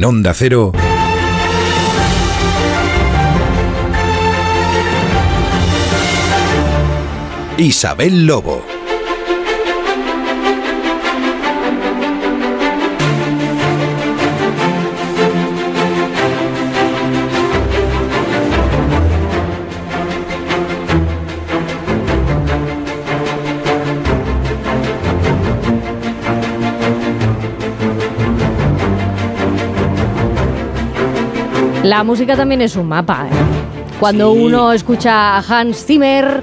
En Onda Cero. Isabel Lobo. La música también es un mapa. ¿eh? Cuando Sí. uno escucha a Hans Zimmer,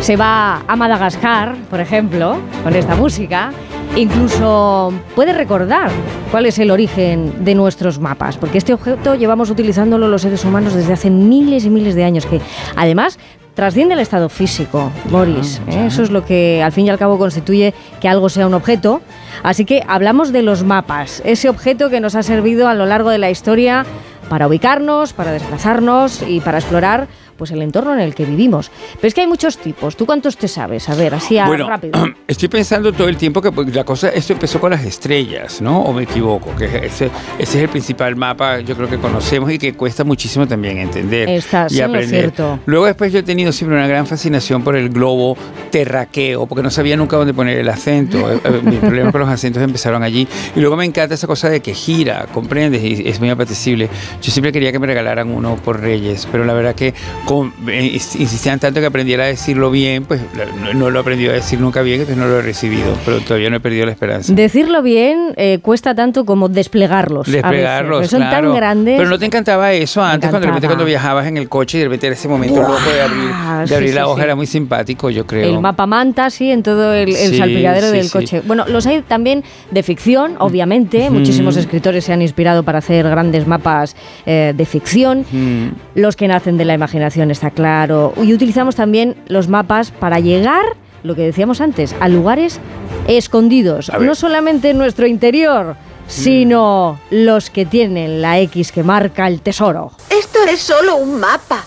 se va a Madagascar, por ejemplo, con esta música, incluso puede recordar cuál es el origen de nuestros mapas, porque este objeto llevamos utilizándolo los seres humanos desde hace miles y miles de años, que además trasciende el estado físico, Boris. ¿eh? Eso es lo que al fin y al cabo constituye que algo sea un objeto. Así que hablamos de los mapas, ese objeto que nos ha servido a lo largo de la historia para ubicarnos, para desplazarnos y para explorar pues el entorno en el que vivimos. Pero es que hay muchos tipos. ¿Tú cuántos te sabes? A ver, así a Bueno, rápido. estoy pensando todo el tiempo que pues, la cosa, esto empezó con las estrellas, ¿no? ¿O me equivoco? Que ese, ese es el principal mapa, yo creo que conocemos y que cuesta muchísimo también entender Estás y aprender. cierto. Luego después yo he tenido siempre una gran fascinación por el globo terraqueo, porque no sabía nunca dónde poner el acento. Eh, eh, Mi problema con los acentos empezaron allí. Y luego me encanta esa cosa de que gira, ¿comprendes? Y es muy apetecible. Yo siempre quería que me regalaran uno por Reyes, pero la verdad que con- eh, insistían tanto que aprendiera a decirlo bien, pues no, no lo he aprendido a decir nunca bien, entonces no lo he recibido, pero todavía no he perdido la esperanza. Decirlo bien eh, cuesta tanto como desplegarlos. a veces, Desplegarlos, porque son claro. tan grandes. Pero no te encantaba eso antes, cuando de repente encantaba. cuando viajabas en el coche y de repente era ese momento loco de abrir, de Sí, abrir sí, la hoja, era muy simpático, yo creo. El mapa manta, sí, en todo el, el salpicadero del coche. Bueno, los hay también de ficción, obviamente. Muchísimos escritores se han inspirado para hacer grandes mapas eh, de ficción. Mm. Los que nacen de la imaginación, está claro. Y utilizamos también los mapas para llegar, lo que decíamos antes, a lugares escondidos. A. No solamente en nuestro interior, sino los que tienen la X que marca el tesoro. Esto es solo un mapa.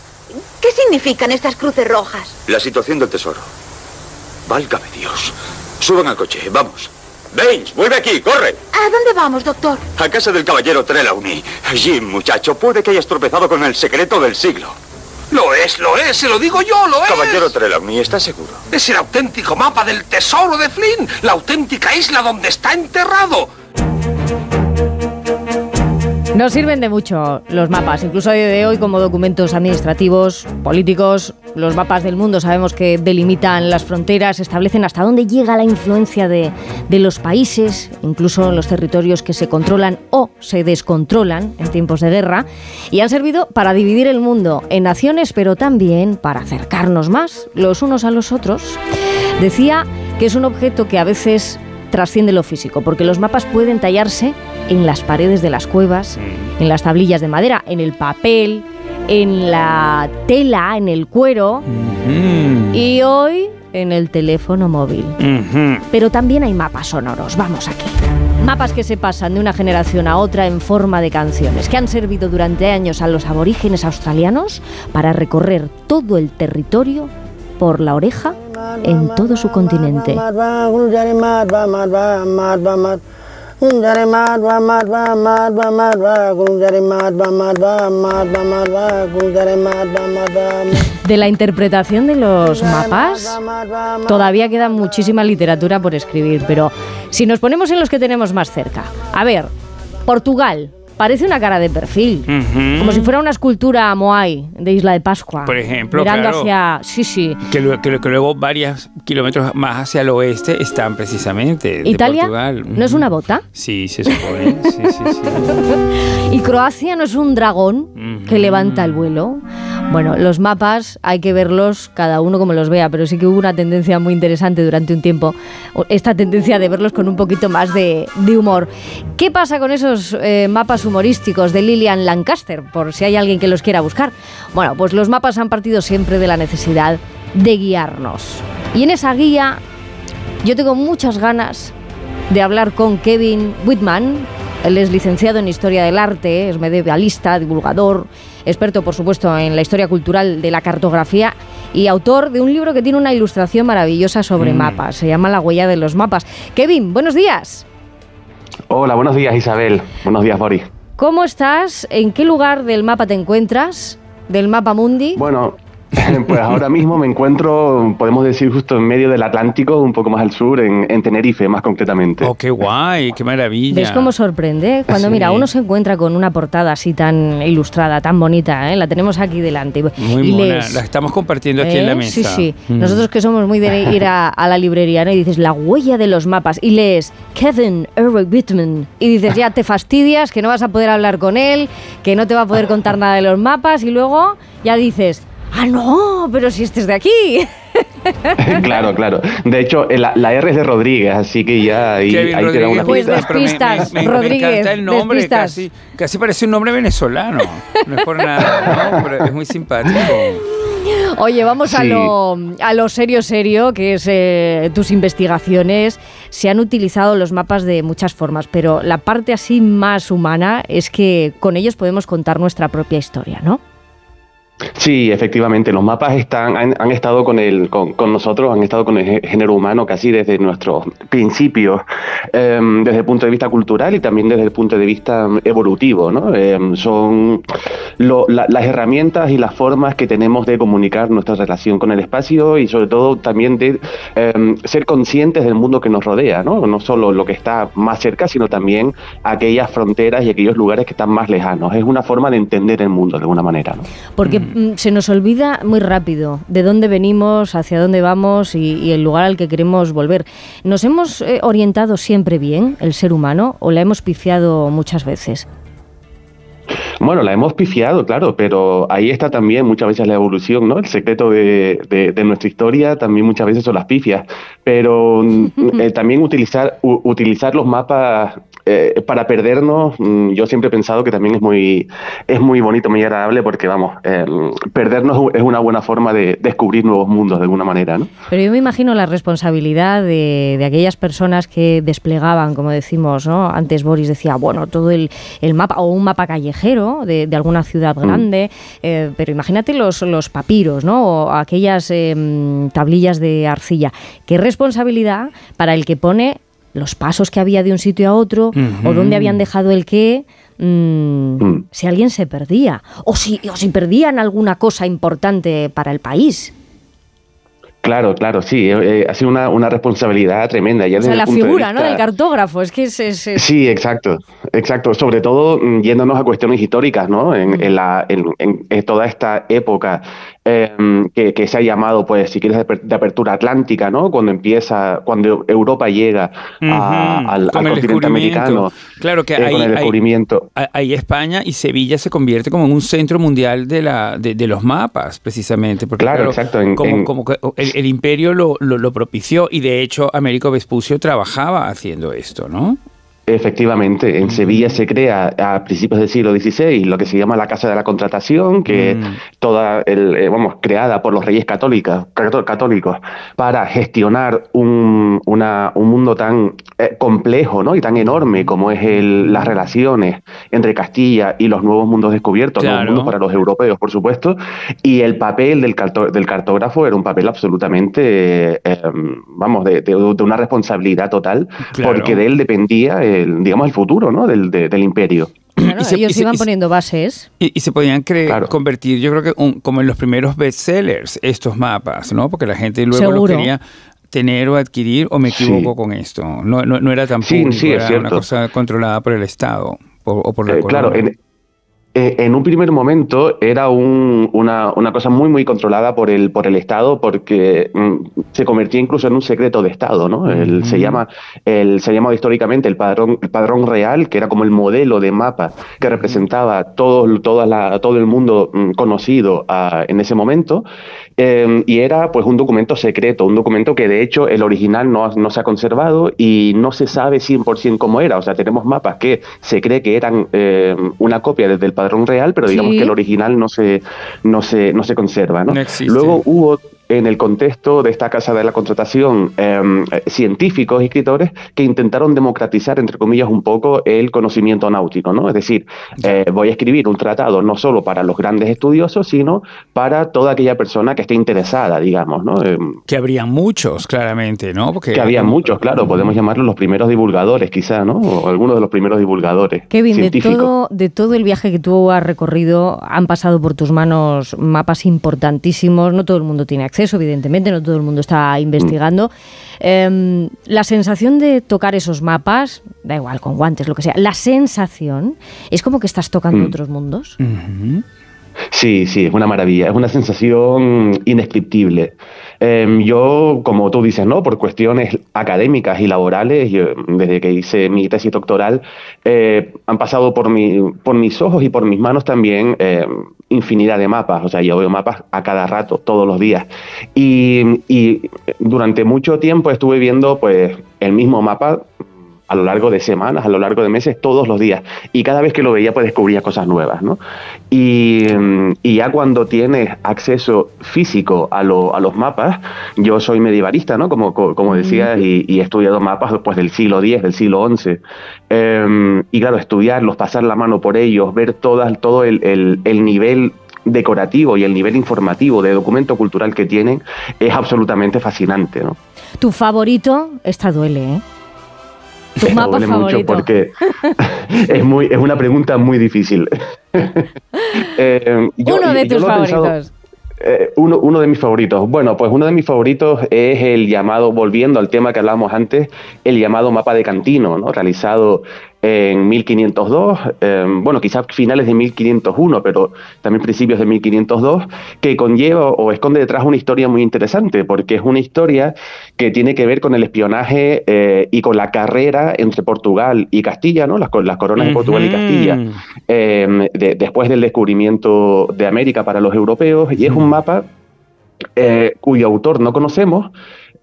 ¿Qué significan estas cruces rojas? La situación del tesoro. Válgame Dios. Suban al coche, vamos. Baines, vuelve aquí, corre. ¿A dónde vamos, doctor? A casa del caballero Trelawney. Jim, muchacho, puede que hayas tropezado con el secreto del siglo. Lo es, lo es, se lo digo yo, lo es. Caballero Trelawney, ¿estás seguro? Es el auténtico mapa del tesoro de Flynn, la auténtica isla donde está enterrado. Nos sirven de mucho los mapas, incluso a día de hoy como documentos administrativos, políticos. Los mapas del mundo sabemos que delimitan las fronteras, establecen hasta dónde llega la influencia de, de los países, incluso los territorios que se controlan o se descontrolan en tiempos de guerra, y han servido para dividir el mundo en naciones, pero también para acercarnos más los unos a los otros. Decía que es un objeto que a veces trasciende lo físico, porque los mapas pueden tallarse en las paredes de las cuevas, en las tablillas de madera, en el papel, en la tela, en el cuero Mm. y hoy en el teléfono móvil. Pero también hay mapas sonoros, vamos aquí. Mapas que se pasan de una generación a otra en forma de canciones, que han servido durante años a los aborígenes australianos para recorrer todo el territorio por la oreja en todo su continente. De la interpretación de los mapas todavía queda muchísima literatura por escribir, pero si nos ponemos en los que tenemos más cerca, a ver, Portugal, parece una cara de perfil, Ujú. como si fuera una escultura Moai de Isla de Pascua. Por ejemplo, mirando claro. hacia, sí, sí. Que, luego- que, que luego varios kilómetros más hacia el oeste están precisamente de Italia Portugal. no es una bota Sí, se supone. sí, sí, sí. y Croacia no es un dragón que Ujú. levanta el vuelo. Bueno, los mapas hay que verlos cada uno como los vea, pero sí que hubo una tendencia muy interesante durante un tiempo, esta tendencia de verlos con un poquito más de, de humor. ¿Qué pasa con esos eh, mapas humorísticos de Lillian Lancaster, por si hay alguien que los quiera buscar? Bueno, pues los mapas han partido siempre de la necesidad de guiarnos. Y en esa guía yo tengo muchas ganas de hablar con Kevin Whitman. Él es licenciado en Historia del Arte, es medievalista, divulgador, experto, por supuesto, en la historia cultural de la cartografía y autor de un libro que tiene una ilustración maravillosa sobre Mm. mapas. Se llama La huella de los mapas. Kevin, buenos días. Hola, buenos días Isabel. Buenos días Boris. ¿cómo estás? ¿En qué lugar del mapa te encuentras? ¿Del mapa mundi? Bueno, pues ahora mismo me encuentro, podemos decir, justo en medio del Atlántico, un poco más al sur, en, en Tenerife, más concretamente. Oh, qué guay, qué maravilla. ¿Ves cómo sorprende? Cuando Sí. mira, uno se encuentra con una portada así tan ilustrada, tan bonita, ¿eh? la tenemos aquí delante. Muy y mona. La estamos compartiendo aquí en la ¿eh? mesa. Sí, sí. Mm. Nosotros que somos muy de ir a, a la librería, ¿no? Y dices, la huella de los mapas. Y lees, Kevin Eric Whitman. Y dices, ya te fastidias, que no vas a poder hablar con él, que no te va a poder contar nada de los mapas. Y luego ya dices, ah, no, pero si este es de aquí. claro, claro. De hecho, la, la R es de Rodríguez, así que ya ahí, ahí te da una Pues Rodríguez, pista. me- despistas, me, me- me Rodríguez, encanta el nombre, despistas. casi, casi parece un nombre venezolano. No es por nada, ¿no? Pero es muy simpático. Oye, vamos a, lo, a lo serio, serio, que es eh, tus investigaciones. Se han utilizado los mapas de muchas formas, pero la parte así más humana es que con ellos podemos contar nuestra propia historia, ¿no? Sí, efectivamente, los mapas están, han, han estado con, el, con, con nosotros, han estado con el gé- género humano casi desde nuestros principios, em, desde el punto de vista cultural y también desde el punto de vista em, evolutivo. ¿no? Em, son lo- la- las herramientas y las formas que tenemos de comunicar nuestra relación con el espacio y sobre todo también de ser conscientes del mundo que nos rodea, ¿no? no solo lo que está más cerca, sino también aquellas fronteras y aquellos lugares que están más lejanos. Es una forma de entender el mundo de alguna manera. ¿no? Porque mm, se nos olvida muy rápido de dónde venimos, hacia dónde vamos y, y el lugar al que queremos volver. ¿Nos hemos eh, orientado siempre bien, el ser humano, o la hemos pifiado muchas veces? Bueno, la hemos pifiado, claro, pero ahí está también muchas veces la evolución, ¿no? El secreto de, de- de nuestra historia también muchas veces son las pifias, pero mm, eh, también utilizar, u- utilizar los mapas eh, para perdernos, mm, yo siempre he pensado que también es muy, es muy bonito, muy agradable, porque vamos, eh, perdernos es una buena forma de descubrir nuevos mundos de alguna manera, ¿no? Pero yo me imagino la responsabilidad de, de aquellas personas que desplegaban, como decimos, ¿no? Antes Boris decía, bueno, todo el, el mapa, o un mapa callejero de, de alguna ciudad grande, eh, pero imagínate los, los papiros, ¿no? O aquellas em, tablillas de arcilla. ¿Qué responsabilidad para el que pone los pasos que había de un sitio a otro, o dónde habían dejado el qué, mm, Mm. si alguien se perdía, o si, o si perdían alguna cosa importante para el país? Claro, claro, sí, eh, eh, ha sido una, una responsabilidad tremenda. Ya O sea, la de figura, ¿no? Del cartógrafo, es que es... es- es- Sí, exacto, exacto. Sobre todo mm, yéndonos a cuestiones históricas, ¿no? En, en la, en- en toda esta época eh, que, que se ha llamado, pues, si quieres, de aper- de apertura atlántica, ¿no? Cuando empieza, cuando Europa llega a- al, continente americano, Claro que eh, ahí, con el descubrimiento. ahí España y Sevilla se convierte como en un centro mundial de, la, de, de los mapas, precisamente. Porque, Claro, exacto, en- como, en- como que el, el imperio lo, lo, lo propició y de hecho Américo Vespucio trabajaba haciendo esto, ¿no? Efectivamente, en Sevilla se crea a principios del siglo XVI lo que se llama la Casa de la Contratación, que Mm. es toda, el, eh, vamos, creada por los reyes católicos, cató- católicos para gestionar un, una- un mundo tan eh, complejo ¿no? y tan enorme como es el- las relaciones entre Castilla y los nuevos mundos descubiertos, Claro. nuevos mundos para los europeos, por supuesto, y el papel del, carto- del cartógrafo era un papel absolutamente, eh, eh, vamos, de, de- de una responsabilidad total, Claro. porque de él dependía, digamos, el futuro ¿no? del, de- del imperio. Claro, Y se- ellos se- iban poniendo bases. Y, y se podían cre- Claro. convertir, yo creo que un- como en los primeros bestsellers, estos mapas, ¿no? Porque la gente luego Seguro. lo quería tener o adquirir, o me equivoco Sí. con esto. No, no, no era tan Sí, público, sí, es era una cosa controlada por el Estado por- o por la Eh, claro, en, eh, en un primer momento era un- una, una cosa muy, muy controlada por el, por el Estado porque mm, se convertía incluso en un secreto de Estado, ¿no? El- se, Ujú. llama, el, se llama históricamente el padrón, el padrón real, que era como el modelo de mapa que representaba todo, toda la- todo el mundo mm, conocido ah, en ese momento. Eh, y era pues un documento secreto, un documento que de hecho el original no, no se ha conservado y no se sabe 100% cómo era. O sea, tenemos mapas que se cree que eran eh, una copia desde el padrón real, pero digamos Sí. que el original no se, no se, no se conserva. ¿no? No existe. Luego hubo en el contexto de esta casa de la contratación em, científicos y escritores que intentaron democratizar, entre comillas, un poco el conocimiento náutico, ¿no? Es decir, eh, voy a escribir un tratado no solo para los grandes estudiosos, sino para toda aquella persona que esté interesada, digamos, ¿no? Em, que habría muchos, claramente, ¿no? Porque, que había muchos, claro, podemos llamarlos los primeros divulgadores, quizá, ¿no? O algunos de los primeros divulgadores. Kevin, de todo, de todo el viaje que tú has recorrido, han pasado por tus manos mapas importantísimos. No todo el mundo tiene acceso, evidentemente, no todo el mundo está investigando. Em, la sensación de tocar esos mapas, da igual, con guantes, lo que sea, la sensación es como que estás tocando mm. otros mundos. Sí, sí, es una maravilla, es una sensación indescriptible. Em, yo, como tú dices, ¿no? Por cuestiones académicas y laborales, desde que hice mi tesis doctoral, eh, han pasado por, mi, por mis ojos y por mis manos también eh, infinidad de mapas. O sea, yo veo mapas a cada rato, todos los días. Y, y durante mucho tiempo estuve viendo, pues, el mismo mapa a lo largo de semanas, a lo largo de meses, todos los días. Y cada vez que lo veía, pues descubría cosas nuevas, ¿no? Y, ya cuando tienes acceso físico a, los mapas, yo soy medievalista, ¿no? Como, como decías, y, he estudiado mapas pues, del siglo X, del siglo XI. Em, y claro, estudiarlos, pasar la mano por ellos, ver todas, todo el, el nivel decorativo y el nivel informativo de documento cultural que tienen es absolutamente fascinante. ¿no? Tu favorito, esta duele, ¿eh? ¿Tu mapa mucho porque es, muy, es una pregunta muy difícil. Eh, uno de tus favoritos. Eh, uno, uno, de mis favoritos. Bueno, pues uno de mis favoritos es el llamado, volviendo al tema que hablábamos antes, el llamado mapa de Cantino, ¿no? realizado en 1502, em, bueno, quizás finales de 1501, pero también principios de 1502, que conlleva o esconde detrás una historia muy interesante, porque es una historia que tiene que ver con el espionaje eh, y con la carrera entre Portugal y Castilla, ¿no? las, las coronas de Portugal y Castilla, em, después del descubrimiento de América para los europeos, y es un mapa eh, cuyo autor no conocemos,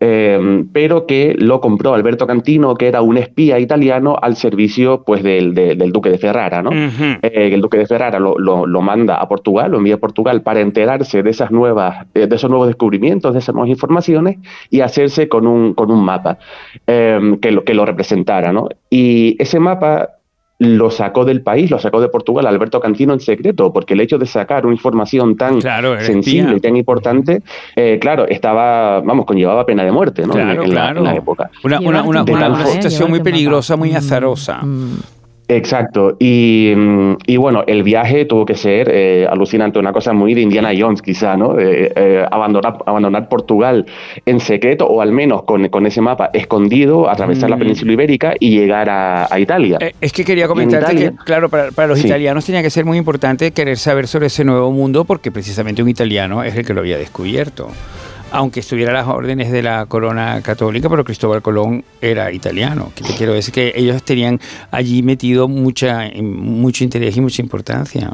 eh, pero que lo compró Alberto Cantino, que era un espía italiano al servicio pues, del, del duque de Ferrara. ¿no? Eh, el duque de Ferrara lo, lo, manda a Portugal, lo envía a Portugal para enterarse de, esas nuevas, eh, de esos nuevos descubrimientos, de esas nuevas informaciones y hacerse con un, con un mapa que, lo, que lo representara. ¿no? Y ese mapa lo sacó del país, lo sacó de Portugal Alberto Cantino en secreto, porque el hecho de sacar una información tan sensible y tan importante, eh, claro, estaba, vamos, conllevaba pena de muerte ¿no? en, la, época. Una, una, situación muy peligrosa, muy azarosa. Mm. Exacto. Y, y, bueno, el viaje tuvo que ser eh, alucinante, una cosa muy de Indiana Jones quizá, ¿no? Eh, eh, abandonar, abandonar Portugal en secreto o al menos con, con ese mapa escondido, atravesar la mm. península ibérica y llegar a, Italia. es que quería comentarte que, claro, para, para los italianos tenía que ser muy importante querer saber sobre ese nuevo mundo porque precisamente un italiano es el que lo había descubierto aunque estuviera las órdenes de la corona católica, pero Cristóbal Colón era italiano. Que te quiero decir que ellos tenían allí metido mucha, mucho interés y mucha importancia.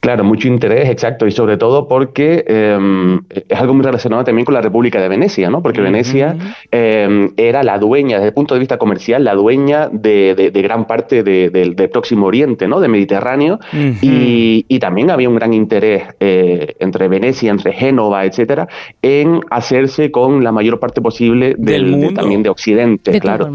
Claro, mucho interés, exacto, y sobre todo porque em, es algo muy relacionado también con la República de Venecia, ¿no? Porque Venecia em, era la dueña, desde el punto de vista comercial, la dueña de, gran parte del Próximo Oriente, ¿no? Del Mediterráneo, y, también había un gran interés eh, entre Venecia, entre Génova, etcétera, en hacerse con la mayor parte posible del, también de Occidente, claro.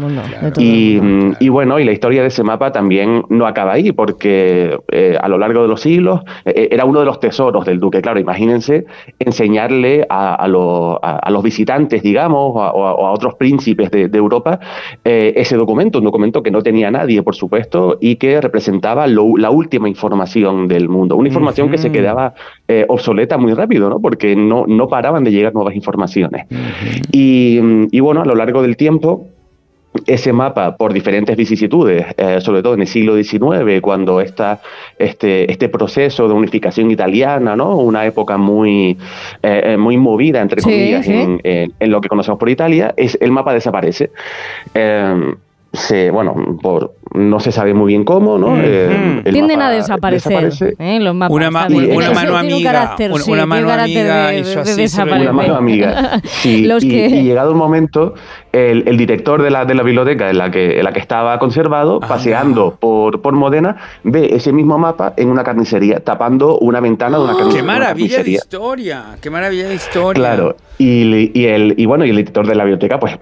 y, y, bueno, y la historia de ese mapa también no acaba ahí, porque eh, a lo largo de los siglos era uno de los tesoros del duque. Claro, imagínense enseñarle a, los visitantes, digamos, o a, otros príncipes de, Europa eh, ese documento, un documento que no tenía nadie, por supuesto, y que representaba la última información del mundo. Una información que se quedaba eh, obsoleta muy rápido, ¿no? Porque no, no paraban de llegar nuevas informaciones. y bueno, a lo largo del tiempo, ese mapa por diferentes vicisitudes, eh, sobre todo en el siglo XIX, cuando está este, este proceso de unificación italiana, ¿no? una época muy, eh, eh, muy movida, entre comillas, En, lo que conocemos por Italia, es, el mapa desaparece se, bueno, por no se sabe muy bien cómo, ¿no? Eh, el Tienden a desaparecer desaparece. ¿eh? los mapas. Una, ma- mano un amiga, carácter, una- sí, una mano un amiga de- de desaparecer. Una mano amiga. Sí, Los y, que- y llegado el momento, el, el director de la, de la biblioteca en la que, en la que estaba conservado, Ah. paseando por, por Modena, ve ese mismo mapa en una carnicería, tapando una ventana de una, carnic- ¡Qué una maravilla de carnicería. historia! ¡Qué maravilla de historia! Claro, y, y el, y bueno, y el editor de la biblioteca, pues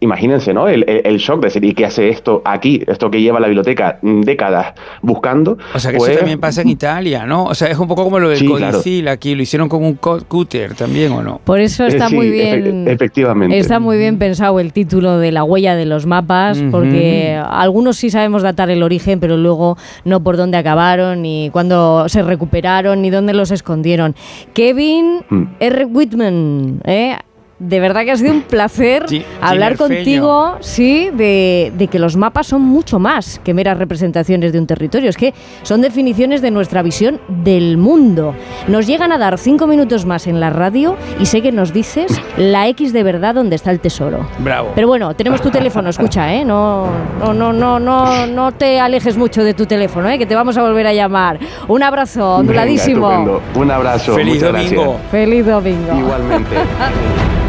imagínense, ¿no? El, el- el shock de decir, ¿y qué hace esto aquí? Esto que lleva la biblioteca mm, décadas buscando. O sea que pues, eso también pasa en Italia, ¿no? O sea, es un poco como lo del Sí, claro. codicil aquí, lo hicieron con un cúter también, ¿o no? Por eso está Eh, sí, muy efe- bien. efectivamente. Está muy bien pensado el título de la huella de los mapas, porque algunos sí sabemos datar el origen, pero luego no por dónde acabaron, ni cuándo se recuperaron, ni dónde los escondieron. Kevin Mm. R. Whitman, ¿eh? De verdad que ha sido un placer Sí, hablar contigo, sí, de, de que los mapas son mucho más que meras representaciones de un territorio. Es que son definiciones de nuestra visión del mundo. Nos llegan a dar cinco minutos más en la radio y sé que nos dices la X de verdad donde está el tesoro. Bravo. Pero bueno, tenemos tu teléfono, escucha, ¿eh? No, no, no, no, no, no te alejes mucho de tu teléfono, ¿eh? Que te vamos a volver a llamar. Un abrazo, onduladísimo. Un abrazo. Feliz domingo. gracias. Feliz domingo. Igualmente.